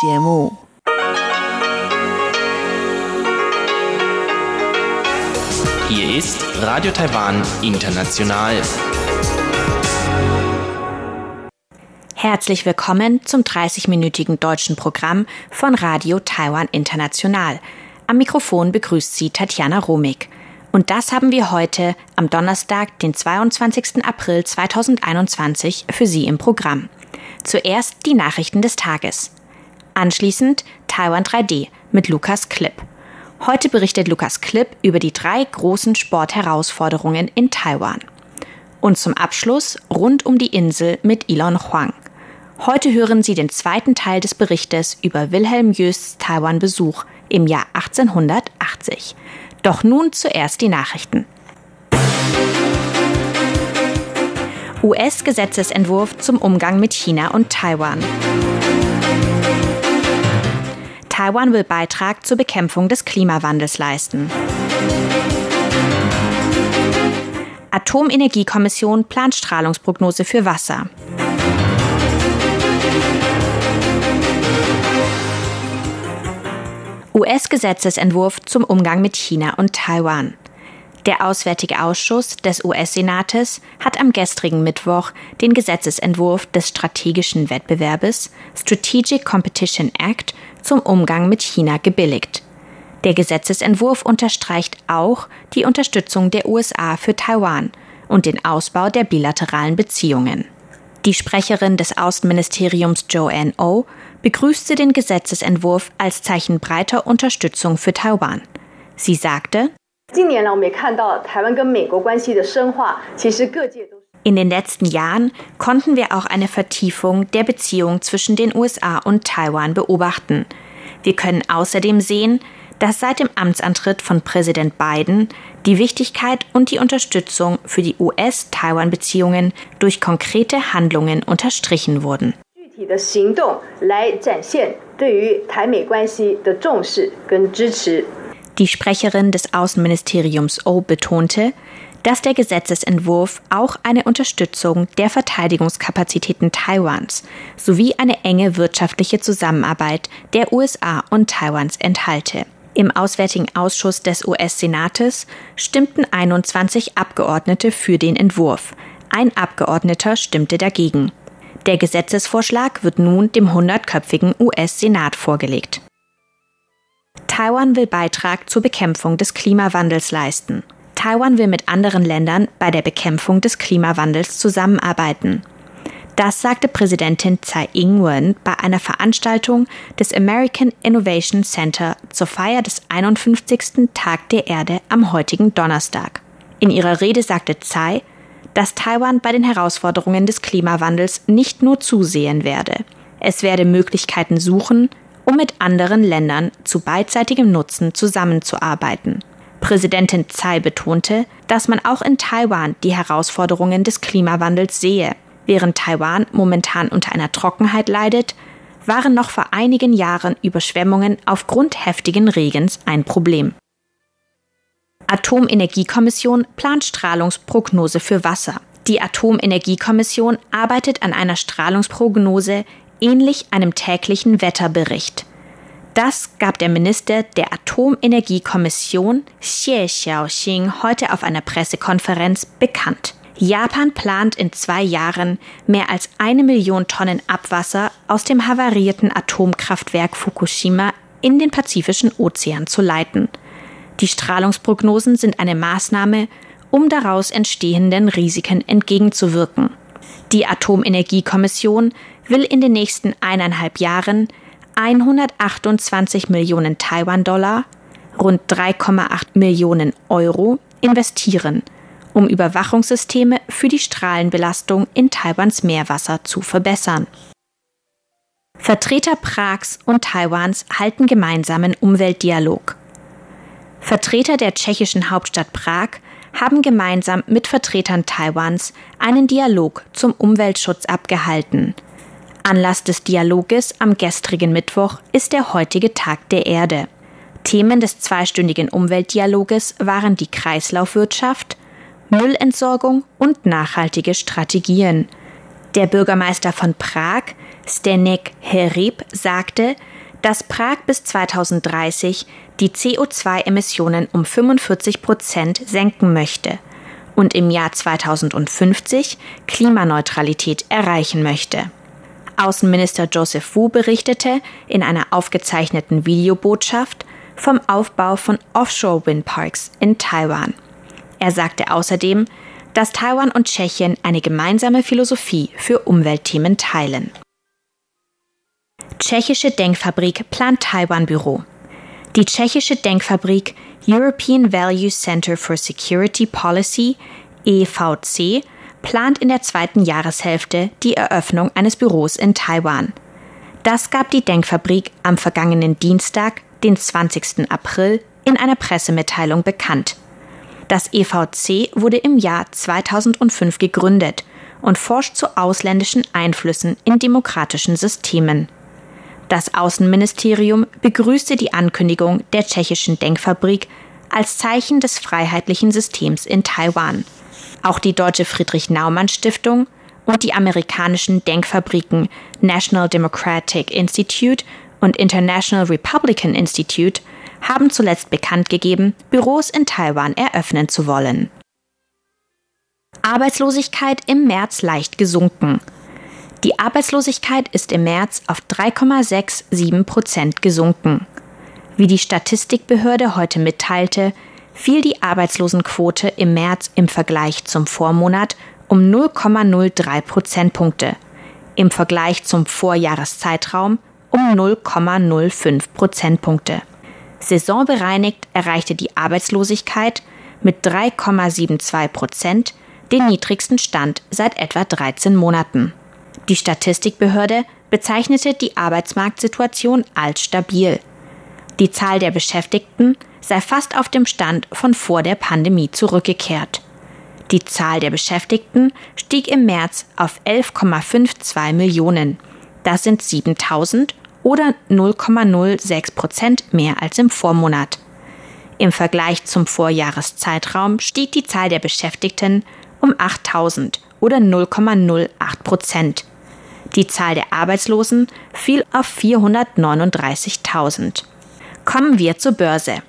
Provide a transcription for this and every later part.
节目。Hier ist Radio Taiwan International. Herzlich willkommen zum 30-minütigen deutschen Programm von Radio Taiwan International. Am Mikrofon begrüßt Sie Tatjana Romig. Und das haben wir heute am Donnerstag, den 22. April 2021 für Sie im Programm. Zuerst die Nachrichten des Tages. Anschließend Taiwan 3D mit Lukas Klipp. Heute berichtet Lukas Klipp über die drei großen Sportherausforderungen in Taiwan. Und zum Abschluss rund um die Insel mit Elon Huang. Heute hören Sie den zweiten Teil des Berichtes über Wilhelm Jösts Taiwan-Besuch im Jahr 1880. Doch nun zuerst die Nachrichten. US-Gesetzesentwurf zum Umgang mit China und Taiwan. Taiwan will Beitrag zur Bekämpfung des Klimawandels leisten. Atomenergiekommission plant Strahlungsprognose für Wasser. US-Gesetzesentwurf zum Umgang mit China und Taiwan. Der Auswärtige Ausschuss des US-Senates hat am gestrigen Mittwoch den Gesetzesentwurf des strategischen Wettbewerbes Strategic Competition Act zum Umgang mit China gebilligt. Der Gesetzesentwurf unterstreicht auch die Unterstützung der USA für Taiwan und den Ausbau der bilateralen Beziehungen. Die Sprecherin des Außenministeriums Joanne O oh begrüßte den Gesetzesentwurf als Zeichen breiter Unterstützung für Taiwan. Sie sagte, in den letzten Jahren konnten wir auch eine Vertiefung der Beziehung zwischen den USA und Taiwan beobachten. Wir können außerdem sehen, dass seit dem Amtsantritt von Präsident Biden die Wichtigkeit und die Unterstützung für die US-Taiwan-Beziehungen durch konkrete Handlungen unterstrichen wurden. Die Sprecherin des Außenministeriums O betonte, dass der Gesetzesentwurf auch eine Unterstützung der Verteidigungskapazitäten Taiwans sowie eine enge wirtschaftliche Zusammenarbeit der USA und Taiwans enthalte. Im Auswärtigen Ausschuss des US-Senates stimmten 21 Abgeordnete für den Entwurf. Ein Abgeordneter stimmte dagegen. Der Gesetzesvorschlag wird nun dem 100-köpfigen US-Senat vorgelegt. Taiwan will Beitrag zur Bekämpfung des Klimawandels leisten. Taiwan will mit anderen Ländern bei der Bekämpfung des Klimawandels zusammenarbeiten. Das sagte Präsidentin Tsai Ing-wen bei einer Veranstaltung des American Innovation Center zur Feier des 51. Tag der Erde am heutigen Donnerstag. In ihrer Rede sagte Tsai, dass Taiwan bei den Herausforderungen des Klimawandels nicht nur zusehen werde. Es werde Möglichkeiten suchen, um mit anderen Ländern zu beidseitigem Nutzen zusammenzuarbeiten. Präsidentin Tsai betonte, dass man auch in Taiwan die Herausforderungen des Klimawandels sehe. Während Taiwan momentan unter einer Trockenheit leidet, waren noch vor einigen Jahren Überschwemmungen aufgrund heftigen Regens ein Problem. Atomenergiekommission plant Strahlungsprognose für Wasser. Die Atomenergiekommission arbeitet an einer Strahlungsprognose ähnlich einem täglichen Wetterbericht. Das gab der Minister der Atomenergiekommission Xie Xiaoxing heute auf einer Pressekonferenz bekannt. Japan plant in zwei Jahren mehr als eine Million Tonnen Abwasser aus dem havarierten Atomkraftwerk Fukushima in den Pazifischen Ozean zu leiten. Die Strahlungsprognosen sind eine Maßnahme, um daraus entstehenden Risiken entgegenzuwirken. Die Atomenergiekommission will in den nächsten eineinhalb Jahren 128 Millionen Taiwan-Dollar, rund 3,8 Millionen Euro investieren, um Überwachungssysteme für die Strahlenbelastung in Taiwans Meerwasser zu verbessern. Vertreter Prags und Taiwans halten gemeinsamen Umweltdialog. Vertreter der tschechischen Hauptstadt Prag haben gemeinsam mit Vertretern Taiwans einen Dialog zum Umweltschutz abgehalten. Anlass des Dialoges am gestrigen Mittwoch ist der heutige Tag der Erde. Themen des zweistündigen Umweltdialoges waren die Kreislaufwirtschaft, Müllentsorgung und nachhaltige Strategien. Der Bürgermeister von Prag, Stenek Herib sagte, dass Prag bis 2030 die CO2-Emissionen um 45 Prozent senken möchte und im Jahr 2050 Klimaneutralität erreichen möchte. Außenminister Joseph Wu berichtete in einer aufgezeichneten Videobotschaft vom Aufbau von Offshore-Windparks in Taiwan. Er sagte außerdem, dass Taiwan und Tschechien eine gemeinsame Philosophie für Umweltthemen teilen. Tschechische Denkfabrik plant Taiwan-Büro. Die tschechische Denkfabrik European Value Center for Security Policy EVC plant in der zweiten Jahreshälfte die Eröffnung eines Büros in Taiwan. Das gab die Denkfabrik am vergangenen Dienstag, den 20. April, in einer Pressemitteilung bekannt. Das EVC wurde im Jahr 2005 gegründet und forscht zu ausländischen Einflüssen in demokratischen Systemen. Das Außenministerium begrüßte die Ankündigung der tschechischen Denkfabrik als Zeichen des freiheitlichen Systems in Taiwan. Auch die Deutsche Friedrich Naumann Stiftung und die amerikanischen Denkfabriken National Democratic Institute und International Republican Institute haben zuletzt bekannt gegeben, Büros in Taiwan eröffnen zu wollen. Arbeitslosigkeit im März leicht gesunken. Die Arbeitslosigkeit ist im März auf 3,67 Prozent gesunken. Wie die Statistikbehörde heute mitteilte, fiel die Arbeitslosenquote im März im Vergleich zum Vormonat um 0,03 Prozentpunkte, im Vergleich zum Vorjahreszeitraum um 0,05 Prozentpunkte. Saisonbereinigt erreichte die Arbeitslosigkeit mit 3,72 Prozent den niedrigsten Stand seit etwa 13 Monaten. Die Statistikbehörde bezeichnete die Arbeitsmarktsituation als stabil. Die Zahl der Beschäftigten sei fast auf dem Stand von vor der Pandemie zurückgekehrt. Die Zahl der Beschäftigten stieg im März auf 11,52 Millionen. Das sind 7000 oder 0,06 Prozent mehr als im Vormonat. Im Vergleich zum Vorjahreszeitraum stieg die Zahl der Beschäftigten um 8000 oder 0,08 Prozent. Die Zahl der Arbeitslosen fiel auf 439.000. Kommen wir zur Börse.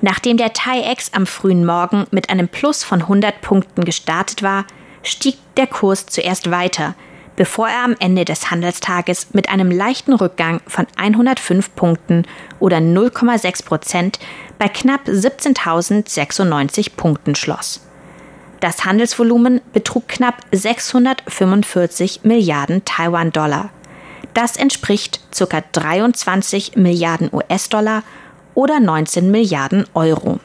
Nachdem der TAIEX am frühen Morgen mit einem Plus von 100 Punkten gestartet war, stieg der Kurs zuerst weiter, bevor er am Ende des Handelstages mit einem leichten Rückgang von 105 Punkten oder 0,6 Prozent bei knapp 17.096 Punkten schloss. Das Handelsvolumen betrug knapp 645 Milliarden Taiwan-Dollar. Das entspricht ca. 23 Milliarden US-Dollar oder 19 Milliarden Euro.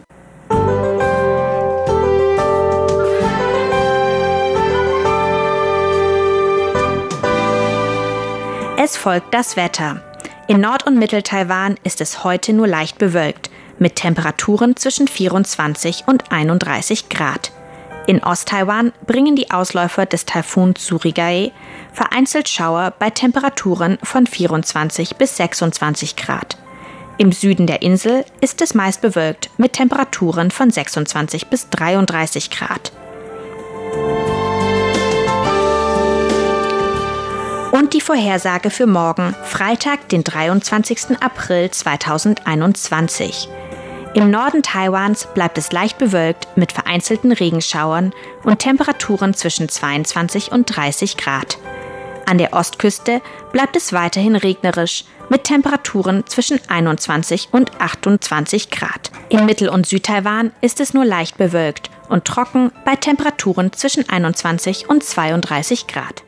Es folgt das Wetter. In Nord- und Mittel-Taiwan ist es heute nur leicht bewölkt, mit Temperaturen zwischen 24 und 31 Grad. In Osttaiwan bringen die Ausläufer des Taifun Surigae vereinzelt Schauer bei Temperaturen von 24 bis 26 Grad. Im Süden der Insel ist es meist bewölkt mit Temperaturen von 26 bis 33 Grad. Und die Vorhersage für morgen, Freitag, den 23. April 2021. Im Norden Taiwans bleibt es leicht bewölkt mit vereinzelten Regenschauern und Temperaturen zwischen 22 und 30 Grad. An der Ostküste bleibt es weiterhin regnerisch mit Temperaturen zwischen 21 und 28 Grad. In Mittel- und Südtaiwan ist es nur leicht bewölkt und trocken bei Temperaturen zwischen 21 und 32 Grad.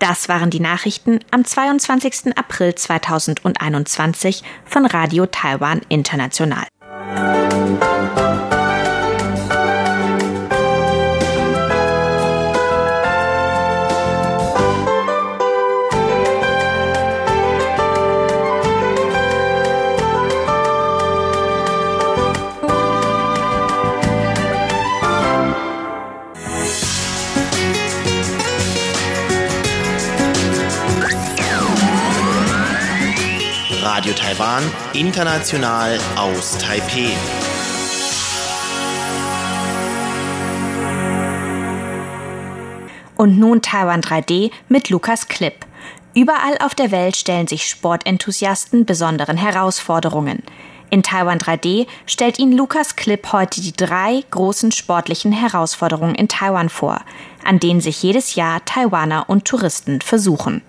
Das waren die Nachrichten am 22. April 2021 von Radio Taiwan International. Taiwan, international aus Taipeh. Und nun Taiwan 3D mit Lukas Klipp. Überall auf der Welt stellen sich Sportenthusiasten besonderen Herausforderungen. In Taiwan 3D stellt Ihnen Lukas Klipp heute die drei großen sportlichen Herausforderungen in Taiwan vor, an denen sich jedes Jahr Taiwaner und Touristen versuchen.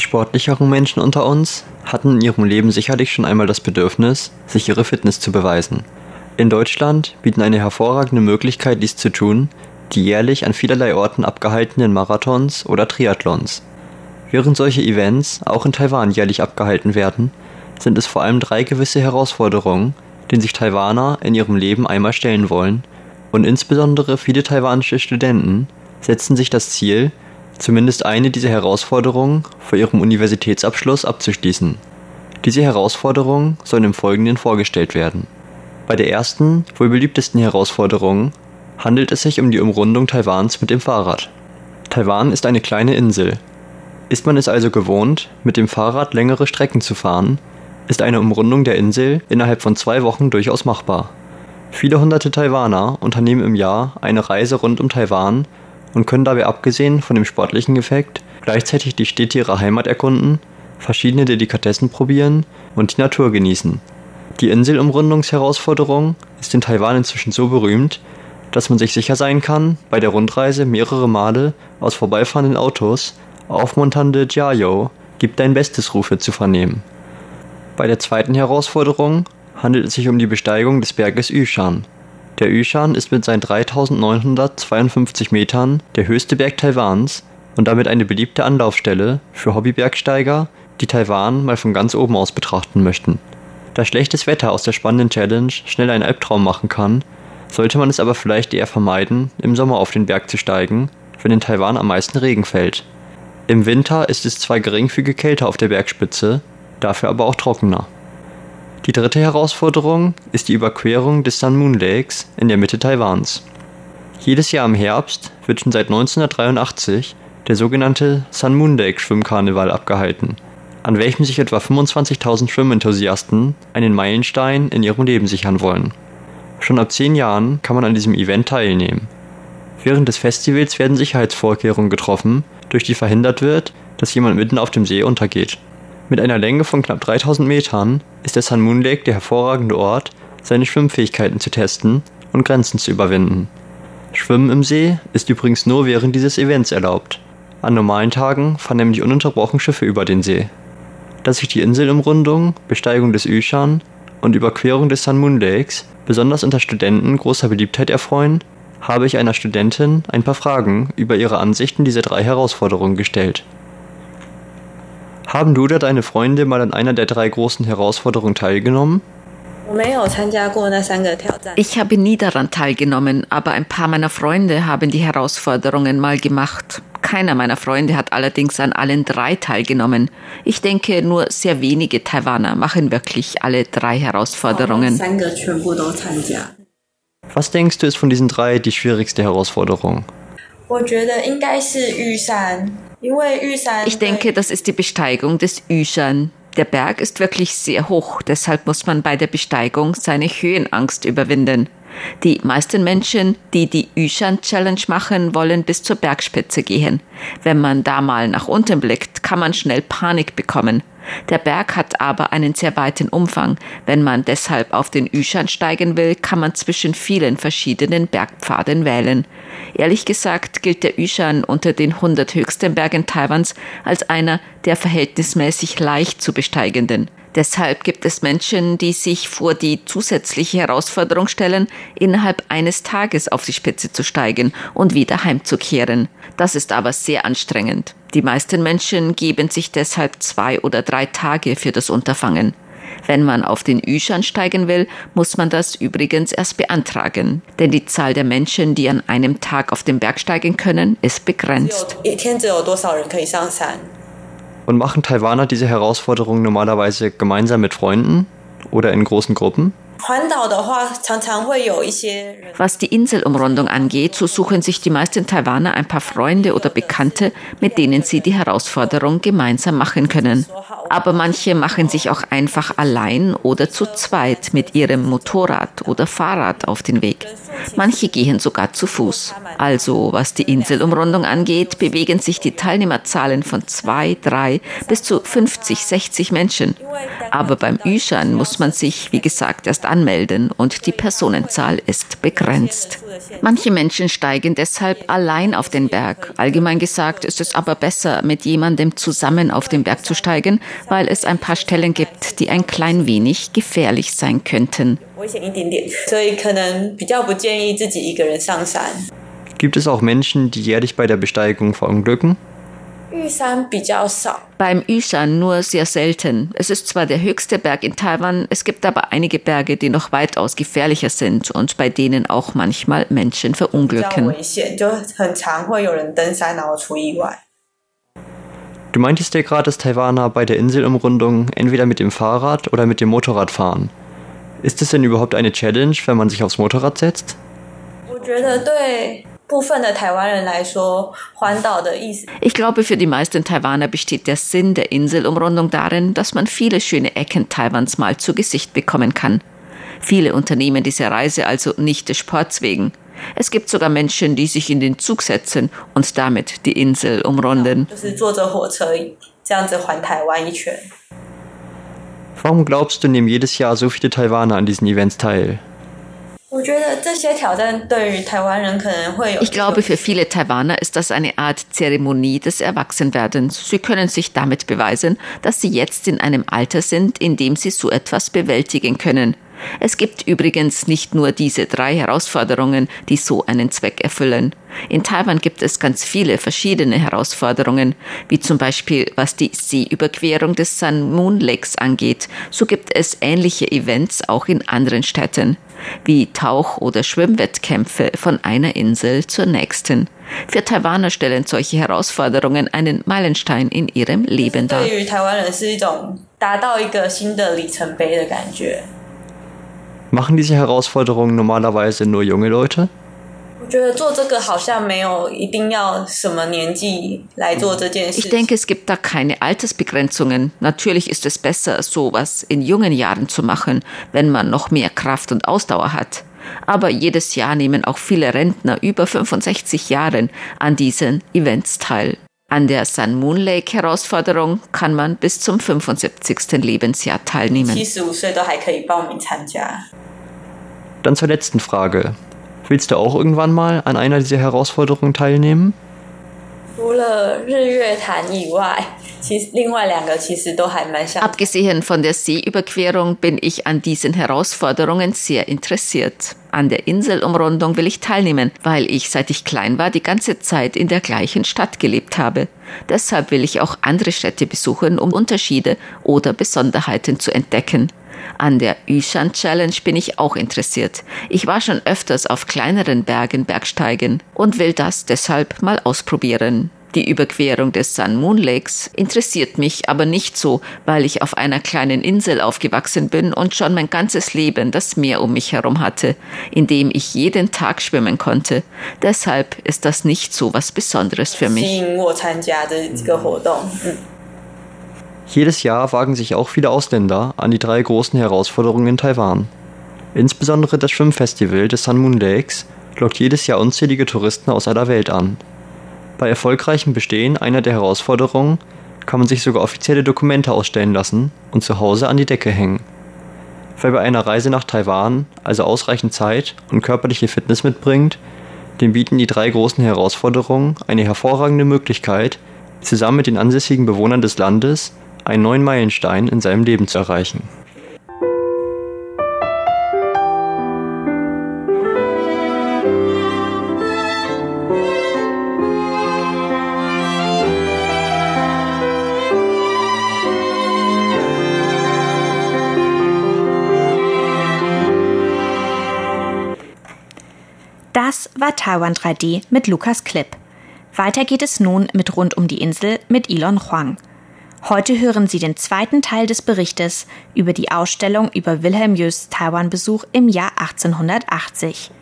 Die sportlicheren Menschen unter uns hatten in ihrem Leben sicherlich schon einmal das Bedürfnis, sich ihre Fitness zu beweisen. In Deutschland bieten eine hervorragende Möglichkeit, dies zu tun, die jährlich an vielerlei Orten abgehaltenen Marathons oder Triathlons. Während solche Events auch in Taiwan jährlich abgehalten werden, sind es vor allem drei gewisse Herausforderungen, denen sich Taiwaner in ihrem Leben einmal stellen wollen, und insbesondere viele taiwanische Studenten setzen sich das Ziel, zumindest eine dieser Herausforderungen vor ihrem Universitätsabschluss abzuschließen. Diese Herausforderungen sollen im Folgenden vorgestellt werden. Bei der ersten, wohl beliebtesten Herausforderung handelt es sich um die Umrundung Taiwans mit dem Fahrrad. Taiwan ist eine kleine Insel. Ist man es also gewohnt, mit dem Fahrrad längere Strecken zu fahren, ist eine Umrundung der Insel innerhalb von zwei Wochen durchaus machbar. Viele hunderte Taiwaner unternehmen im Jahr eine Reise rund um Taiwan und können dabei abgesehen von dem sportlichen Effekt gleichzeitig die Städte ihrer Heimat erkunden, verschiedene Delikatessen probieren und die Natur genießen. Die Inselumrundungsherausforderung ist in Taiwan inzwischen so berühmt, dass man sich sicher sein kann, bei der Rundreise mehrere Male aus vorbeifahrenden Autos aufmunternde Jiayo gibt dein Bestes Rufe zu vernehmen. Bei der zweiten Herausforderung handelt es sich um die Besteigung des Berges Yushan, der Yushan ist mit seinen 3952 Metern der höchste Berg Taiwans und damit eine beliebte Anlaufstelle für Hobbybergsteiger, die Taiwan mal von ganz oben aus betrachten möchten. Da schlechtes Wetter aus der spannenden Challenge schnell einen Albtraum machen kann, sollte man es aber vielleicht eher vermeiden, im Sommer auf den Berg zu steigen, wenn in Taiwan am meisten Regen fällt. Im Winter ist es zwar geringfügig kälter auf der Bergspitze, dafür aber auch trockener. Die dritte Herausforderung ist die Überquerung des Sun Moon Lakes in der Mitte Taiwans. Jedes Jahr im Herbst wird schon seit 1983 der sogenannte Sun Moon Lake Schwimmkarneval abgehalten, an welchem sich etwa 25.000 Schwimmenthusiasten einen Meilenstein in ihrem Leben sichern wollen. Schon ab zehn Jahren kann man an diesem Event teilnehmen. Während des Festivals werden Sicherheitsvorkehrungen getroffen, durch die verhindert wird, dass jemand mitten auf dem See untergeht. Mit einer Länge von knapp 3000 Metern ist der Sun Moon Lake der hervorragende Ort, seine Schwimmfähigkeiten zu testen und Grenzen zu überwinden. Schwimmen im See ist übrigens nur während dieses Events erlaubt. An normalen Tagen fahren nämlich ununterbrochen Schiffe über den See. Dass sich die Inselumrundung, Besteigung des Yushan und Überquerung des Sun Moon Lakes besonders unter Studenten großer Beliebtheit erfreuen, habe ich einer Studentin ein paar Fragen über ihre Ansichten dieser drei Herausforderungen gestellt. Haben du oder deine Freunde mal an einer der drei großen Herausforderungen teilgenommen? Ich habe nie daran teilgenommen, aber ein paar meiner Freunde haben die Herausforderungen mal gemacht. Keiner meiner Freunde hat allerdings an allen drei teilgenommen. Ich denke, nur sehr wenige Taiwaner machen wirklich alle drei Herausforderungen. Was denkst du ist von diesen drei die schwierigste Herausforderung? Ich denke, das ist die Besteigung des Yushan. Der Berg ist wirklich sehr hoch, deshalb muss man bei der Besteigung seine Höhenangst überwinden. Die meisten Menschen, die die Yushan Challenge machen, wollen bis zur Bergspitze gehen. Wenn man da mal nach unten blickt, kann man schnell Panik bekommen. Der Berg hat aber einen sehr weiten Umfang. Wenn man deshalb auf den Yushan steigen will, kann man zwischen vielen verschiedenen Bergpfaden wählen. Ehrlich gesagt gilt der Yushan unter den 100 höchsten Bergen Taiwans als einer der verhältnismäßig leicht zu besteigenden. Deshalb gibt es Menschen, die sich vor die zusätzliche Herausforderung stellen, innerhalb eines Tages auf die Spitze zu steigen und wieder heimzukehren. Das ist aber sehr anstrengend. Die meisten Menschen geben sich deshalb zwei oder drei Tage für das Unterfangen. Wenn man auf den Yushan steigen will, muss man das übrigens erst beantragen, denn die Zahl der Menschen, die an einem Tag auf den Berg steigen können, ist begrenzt. Und machen Taiwaner diese Herausforderung normalerweise gemeinsam mit Freunden oder in großen Gruppen? Was die Inselumrundung angeht, so suchen sich die meisten Taiwaner ein paar Freunde oder Bekannte, mit denen sie die Herausforderung gemeinsam machen können. Aber manche machen sich auch einfach allein oder zu zweit mit ihrem Motorrad oder Fahrrad auf den Weg. Manche gehen sogar zu Fuß. Also, was die Inselumrundung angeht, bewegen sich die Teilnehmerzahlen von zwei, drei bis zu 50, 60 Menschen. Aber beim Yushan muss man sich, wie gesagt, erst anmelden und die Personenzahl ist begrenzt. Manche Menschen steigen deshalb allein auf den Berg. Allgemein gesagt ist es aber besser, mit jemandem zusammen auf den Berg zu steigen, weil es ein paar Stellen gibt, die ein klein wenig gefährlich sein könnten. Gibt es auch Menschen, die jährlich bei der Besteigung verunglücken? Beim Yushan nur sehr selten. Es ist zwar der höchste Berg in Taiwan, es gibt aber einige Berge, die noch weitaus gefährlicher sind und bei denen auch manchmal Menschen verunglücken. Du meintest ja gerade, dass Taiwaner bei der Inselumrundung entweder mit dem Fahrrad oder mit dem Motorrad fahren. Ist es denn überhaupt eine Challenge, wenn man sich aufs Motorrad setzt? Ich glaube, für die meisten Taiwaner besteht der Sinn der Inselumrundung darin, dass man viele schöne Ecken Taiwans mal zu Gesicht bekommen kann. Viele unternehmen diese Reise also nicht des Sports wegen. Es gibt sogar Menschen, die sich in den Zug setzen und damit die Insel umrunden. Warum glaubst du, nehmen jedes Jahr so viele Taiwaner an diesen Events teil? Ich glaube, für viele Taiwaner ist das eine Art Zeremonie des Erwachsenwerdens. Sie können sich damit beweisen, dass sie jetzt in einem Alter sind, in dem sie so etwas bewältigen können. Es gibt übrigens nicht nur diese drei Herausforderungen, die so einen Zweck erfüllen. In Taiwan gibt es ganz viele verschiedene Herausforderungen, wie zum Beispiel was die Seeüberquerung des Sun Moon Lakes angeht. So gibt es ähnliche Events auch in anderen Städten, wie Tauch- oder Schwimmwettkämpfe von einer Insel zur nächsten. Für Taiwaner stellen solche Herausforderungen einen Meilenstein in ihrem Leben dar. Machen diese Herausforderungen normalerweise nur junge Leute? Ich denke, es gibt da keine Altersbegrenzungen. Natürlich ist es besser, sowas in jungen Jahren zu machen, wenn man noch mehr Kraft und Ausdauer hat. Aber jedes Jahr nehmen auch viele Rentner über 65 Jahren an diesen Events teil. An der Sun Moon Lake Herausforderung kann man bis zum 75. Lebensjahr teilnehmen. Dann zur letzten Frage. Willst du auch irgendwann mal an einer dieser Herausforderungen teilnehmen? Abgesehen von der Seeüberquerung bin ich an diesen Herausforderungen sehr interessiert. An der Inselumrundung will ich teilnehmen, weil ich seit ich klein war die ganze Zeit in der gleichen Stadt gelebt habe. Deshalb will ich auch andere Städte besuchen, um Unterschiede oder Besonderheiten zu entdecken. An der Yushan Challenge bin ich auch interessiert. Ich war schon öfters auf kleineren Bergen Bergsteigen und will das deshalb mal ausprobieren. Die Überquerung des Sun Moon Lakes interessiert mich aber nicht so, weil ich auf einer kleinen Insel aufgewachsen bin und schon mein ganzes Leben das Meer um mich herum hatte, in dem ich jeden Tag schwimmen konnte. Deshalb ist das nicht so was Besonderes für mich. Jedes Jahr wagen sich auch viele Ausländer an die drei großen Herausforderungen in Taiwan. Insbesondere das Schwimmfestival des Sun Moon Lakes lockt jedes Jahr unzählige Touristen aus aller Welt an. Bei erfolgreichem Bestehen einer der Herausforderungen kann man sich sogar offizielle Dokumente ausstellen lassen und zu Hause an die Decke hängen. Wer bei einer Reise nach Taiwan also ausreichend Zeit und körperliche Fitness mitbringt, dem bieten die drei großen Herausforderungen eine hervorragende Möglichkeit, zusammen mit den ansässigen Bewohnern des Landes einen neuen Meilenstein in seinem Leben zu erreichen. Das war Taiwan 3D mit Lukas Klipp. Weiter geht es nun mit Rund um die Insel mit Elon Huang. Heute hören Sie den zweiten Teil des Berichtes über die Ausstellung über Wilhelm Jösts Taiwan-Besuch im Jahr 1880.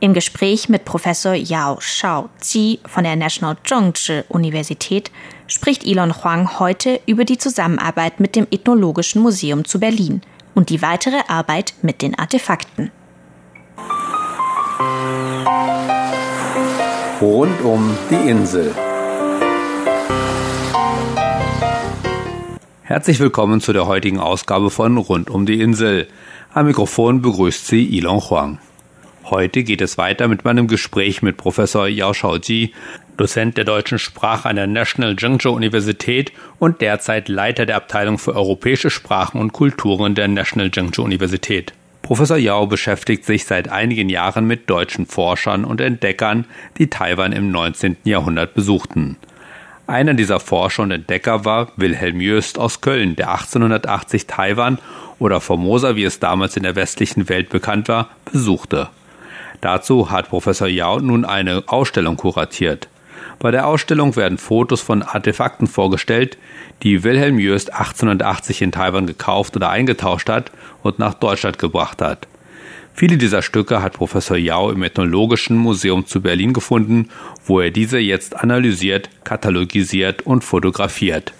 Im Gespräch mit Professor Yao Shao-Ji von der National Zhengzhi Universität spricht Elon Huang heute über die Zusammenarbeit mit dem Ethnologischen Museum zu Berlin und die weitere Arbeit mit den Artefakten. Rund um die Insel. Herzlich willkommen zu der heutigen Ausgabe von Rund um die Insel. Am Mikrofon begrüßt Sie Ilon Huang. Heute geht es weiter mit meinem Gespräch mit Professor Yao Shaoji, Dozent der deutschen Sprache an der National Zhengzhou Universität und derzeit Leiter der Abteilung für europäische Sprachen und Kulturen der National Zhengzhou Universität. Professor Yao beschäftigt sich seit einigen Jahren mit deutschen Forschern und Entdeckern, die Taiwan im 19. Jahrhundert besuchten. Einer dieser Forscher und Entdecker war Wilhelm Jöst aus Köln, der 1880 Taiwan oder Formosa, wie es damals in der westlichen Welt bekannt war, besuchte. Dazu hat Professor Yao nun eine Ausstellung kuratiert. Bei der Ausstellung werden Fotos von Artefakten vorgestellt, die Wilhelm Jöst 1880 in Taiwan gekauft oder eingetauscht hat und nach Deutschland gebracht hat. Viele dieser Stücke hat Professor Yao im Ethnologischen Museum zu Berlin gefunden, wo er diese jetzt analysiert, katalogisiert und fotografiert.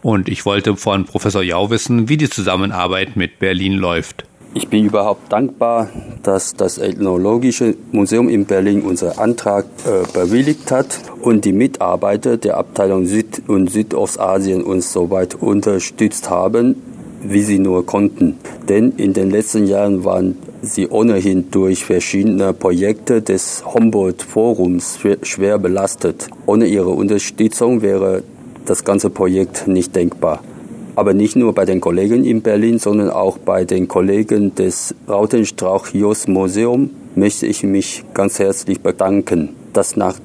Und ich wollte von Professor Yao wissen, wie die Zusammenarbeit mit Berlin läuft. Ich bin überhaupt dankbar, dass das Ethnologische Museum in Berlin unseren Antrag äh, bewilligt hat und die Mitarbeiter der Abteilung Süd- und Südostasien uns soweit unterstützt haben, wie sie nur konnten. Denn in den letzten Jahren waren sie ohnehin durch verschiedene Projekte des Humboldt-Forums schwer belastet. Ohne ihre Unterstützung wäre das ganze Projekt nicht denkbar. Aber nicht nur bei den Kollegen in Berlin, sondern auch bei den Kollegen des Rautenstrauch-Jos Museum möchte ich mich ganz herzlich bedanken. Das nach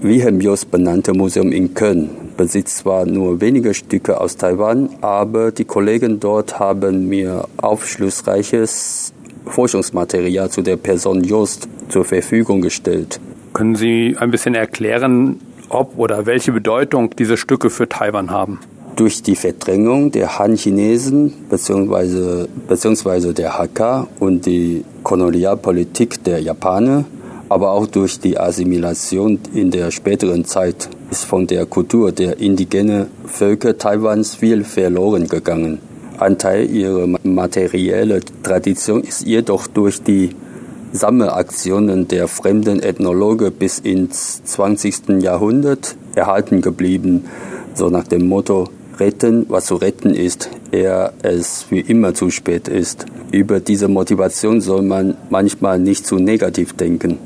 Wilhelm Jos benannte Museum in Köln besitzt zwar nur wenige Stücke aus Taiwan, aber die Kollegen dort haben mir aufschlussreiches Forschungsmaterial zu der Person Jost zur Verfügung gestellt. Können Sie ein bisschen erklären, ob oder welche Bedeutung diese Stücke für Taiwan haben? Durch die Verdrängung der Han-Chinesen bzw. beziehungsweise der Hakka und die Kolonialpolitik der Japaner, aber auch durch die Assimilation in der späteren Zeit ist von der Kultur der indigenen Völker Taiwans viel verloren gegangen. Ein Teil ihrer materiellen Tradition ist jedoch durch die Sammelaktionen der fremden Ethnologen bis ins 20. Jahrhundert erhalten geblieben, so nach dem Motto retten, was zu retten ist, ehe es für immer zu spät ist. Über diese Motivation soll man manchmal nicht zu negativ denken.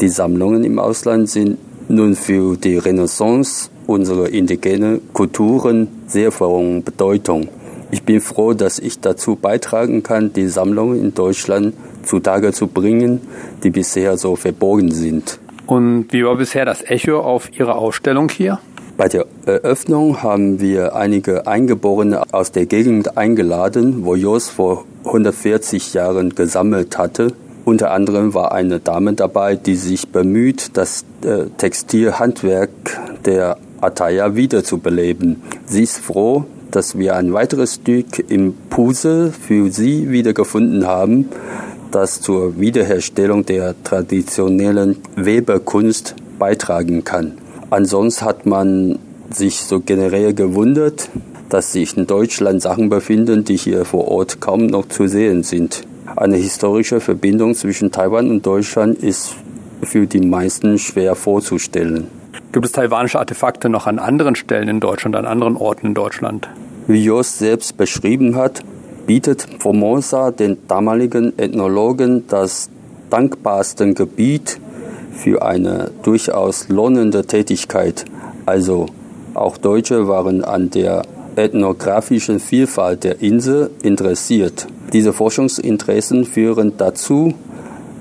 Die Sammlungen im Ausland sind nun für die Renaissance unserer indigenen Kulturen sehr von Bedeutung. Ich bin froh, dass ich dazu beitragen kann, die Sammlungen in Deutschland zutage zu bringen, die bisher so verborgen sind. Und wie war bisher das Echo auf Ihrer Ausstellung hier? Bei der Eröffnung haben wir einige Eingeborene aus der Gegend eingeladen, wo Jos vor 140 Jahren gesammelt hatte. Unter anderem war eine Dame dabei, die sich bemüht, das äh, Textilhandwerk der Ataya wiederzubeleben. Sie ist froh, dass wir ein weiteres Stück im Puzzle für sie wiedergefunden haben, das zur Wiederherstellung der traditionellen Weberkunst beitragen kann. Ansonsten hat man sich so generell gewundert, dass sich in Deutschland Sachen befinden, die hier vor Ort kaum noch zu sehen sind. Eine historische Verbindung zwischen Taiwan und Deutschland ist für die meisten schwer vorzustellen. Gibt es taiwanische Artefakte noch an anderen Stellen in Deutschland, an anderen Orten in Deutschland? Wie Jos selbst beschrieben hat, bietet Formosa den damaligen Ethnologen das dankbarste Gebiet für eine durchaus lohnende Tätigkeit. Also auch Deutsche waren an der ethnografischen Vielfalt der Insel interessiert. Diese Forschungsinteressen führen dazu,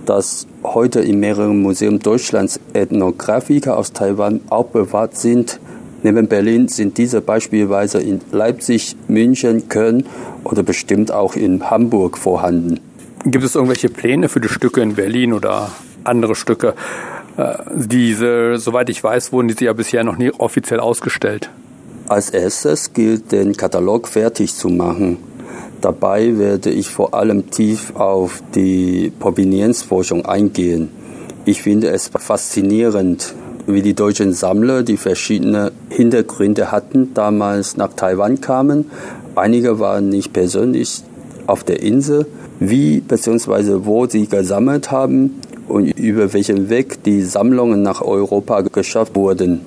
dass heute in mehreren Museen Deutschlands Ethnografiker aus Taiwan aufbewahrt sind. Neben Berlin sind diese beispielsweise in Leipzig, München, Köln oder bestimmt auch in Hamburg vorhanden. Gibt es irgendwelche Pläne für die Stücke in Berlin oder andere Stücke? Äh, diese, soweit ich weiß, wurden diese ja bisher noch nie offiziell ausgestellt. Als erstes gilt den Katalog fertig zu machen. Dabei werde ich vor allem tief auf die Provenienzforschung eingehen. Ich finde es faszinierend, wie die deutschen Sammler, die verschiedene Hintergründe hatten, damals nach Taiwan kamen. Einige waren nicht persönlich auf der Insel, wie bzw. wo sie gesammelt haben und über welchen Weg die Sammlungen nach Europa geschafft wurden.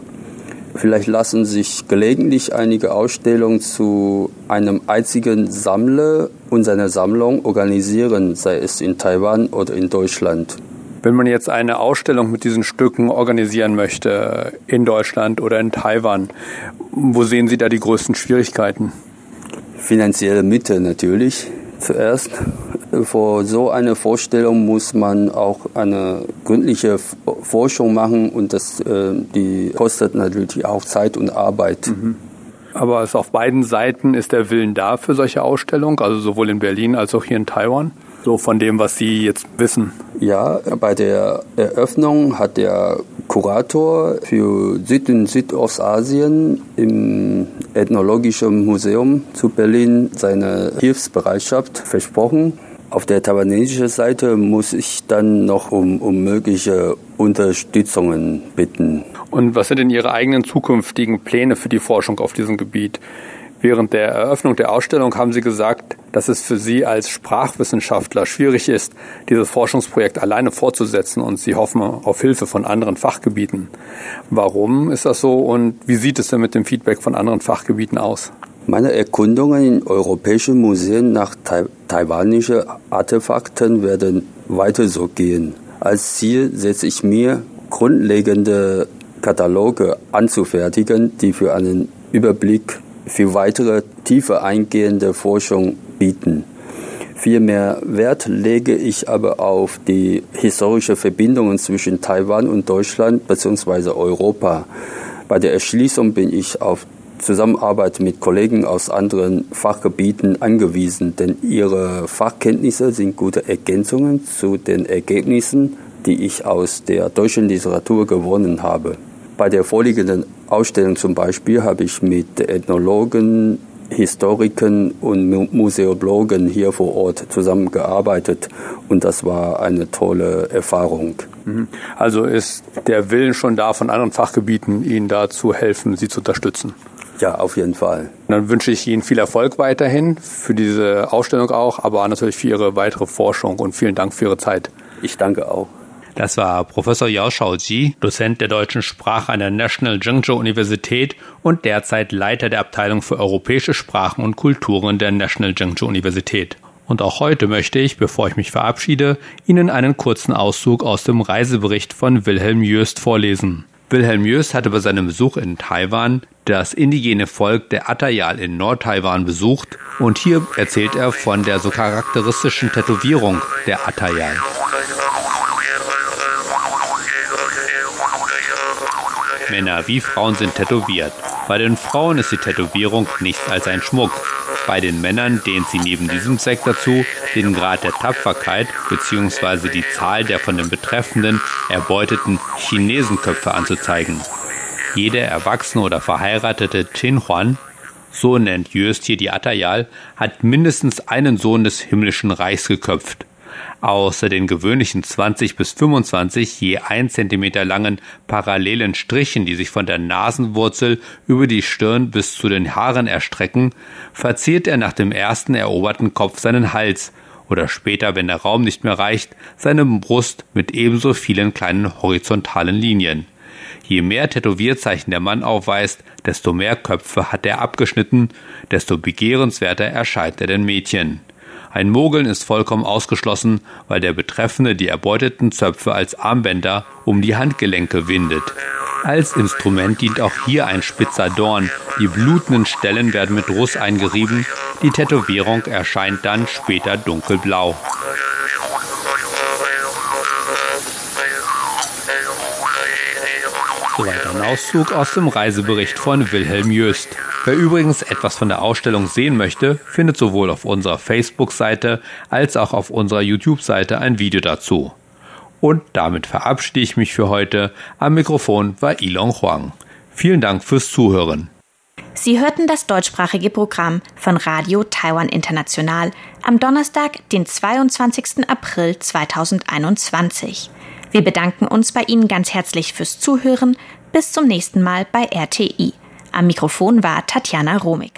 Vielleicht lassen sich gelegentlich einige Ausstellungen zu einem einzigen Sammler und seiner Sammlung organisieren, sei es in Taiwan oder in Deutschland. Wenn man jetzt eine Ausstellung mit diesen Stücken organisieren möchte, in Deutschland oder in Taiwan, wo sehen Sie da die größten Schwierigkeiten? Finanzielle Mittel natürlich zuerst. Vor so einer Vorstellung muss man auch eine gründliche Forschung machen und das äh, die kostet natürlich auch Zeit und Arbeit. Mhm. Aber es auf beiden Seiten ist der Willen da für solche Ausstellungen, also sowohl in Berlin als auch hier in Taiwan, so von dem, was Sie jetzt wissen. Ja, bei der Eröffnung hat der Kurator für Süd- und Südostasien im Ethnologischen Museum zu Berlin seine Hilfsbereitschaft versprochen. Auf der taiwanesischen Seite muss ich dann noch um, um mögliche Unterstützungen bitten. Und was sind denn Ihre eigenen zukünftigen Pläne für die Forschung auf diesem Gebiet? Während der Eröffnung der Ausstellung haben Sie gesagt, dass es für Sie als Sprachwissenschaftler schwierig ist, dieses Forschungsprojekt alleine fortzusetzen und Sie hoffen auf Hilfe von anderen Fachgebieten. Warum ist das so und wie sieht es denn mit dem Feedback von anderen Fachgebieten aus? Meine Erkundungen in europäischen Museen nach taiwanischen Artefakten werden weiter so gehen. Als Ziel setze ich mir, grundlegende Kataloge anzufertigen, die für einen Überblick für weitere tiefer eingehende Forschung bieten. Viel mehr Wert lege ich aber auf die historische Verbindungen zwischen Taiwan und Deutschland bzw. Europa. Bei der Erschließung bin ich auf Zusammenarbeit mit Kollegen aus anderen Fachgebieten angewiesen, denn ihre Fachkenntnisse sind gute Ergänzungen zu den Ergebnissen, die ich aus der deutschen Literatur gewonnen habe. Bei der vorliegenden Ausstellung zum Beispiel habe ich mit Ethnologen, Historikern und Museologen hier vor Ort zusammengearbeitet und das war eine tolle Erfahrung. Mhm. Also ist der Willen schon da, von anderen Fachgebieten Ihnen da zu helfen, Sie zu unterstützen? Ja, auf jeden Fall. Dann wünsche ich Ihnen viel Erfolg weiterhin für diese Ausstellung auch, aber natürlich für Ihre weitere Forschung und vielen Dank für Ihre Zeit. Ich danke auch. Das war Professor Yao Shaoji, Dozent der deutschen Sprache an der National Zhengzhou Universität und derzeit Leiter der Abteilung für europäische Sprachen und Kulturen der National Zhengzhou Universität. Und auch heute möchte ich, bevor ich mich verabschiede, Ihnen einen kurzen Auszug aus dem Reisebericht von Wilhelm Jöst vorlesen. Wilhelm Jöst hatte bei seinem Besuch in Taiwan das indigene Volk der Atayal in Nordtaiwan besucht und hier erzählt er von der so charakteristischen Tätowierung der Atayal. Männer wie Frauen sind tätowiert. Bei den Frauen ist die Tätowierung nichts als ein Schmuck. Bei den Männern dehnt sie neben diesem Zweck dazu, den Grad der Tapferkeit bzw. die Zahl der von den Betreffenden erbeuteten Chinesenköpfe anzuzeigen. Jede erwachsene oder verheiratete Chinhuan, so nennt Jöst hier die Atayal, hat mindestens einen Sohn des himmlischen Reichs geköpft. Außer den gewöhnlichen 20 bis 25 je ein Zentimeter langen parallelen Strichen, die sich von der Nasenwurzel über die Stirn bis zu den Haaren erstrecken, verziert er nach dem ersten eroberten Kopf seinen Hals oder später, wenn der Raum nicht mehr reicht, seine Brust mit ebenso vielen kleinen horizontalen Linien. Je mehr Tätowierzeichen der Mann aufweist, desto mehr Köpfe hat er abgeschnitten, desto begehrenswerter erscheint er den Mädchen. Ein Mogeln ist vollkommen ausgeschlossen, weil der Betreffende die erbeuteten Zöpfe als Armbänder um die Handgelenke windet. Als Instrument dient auch hier ein spitzer Dorn. Die blutenden Stellen werden mit Russ eingerieben. Die Tätowierung erscheint dann später dunkelblau. Auszug aus dem Reisebericht von Wilhelm Jöst. Wer übrigens etwas von der Ausstellung sehen möchte, findet sowohl auf unserer Facebook-Seite als auch auf unserer YouTube-Seite ein Video dazu. Und damit verabschiede ich mich für heute. Am Mikrofon war Ilon Huang. Vielen Dank fürs Zuhören. Sie hörten das deutschsprachige Programm von Radio Taiwan International am Donnerstag, den 22. April 2021. Wir bedanken uns bei Ihnen ganz herzlich fürs Zuhören, bis zum nächsten Mal bei RTI. Am Mikrofon war Tatjana Romig.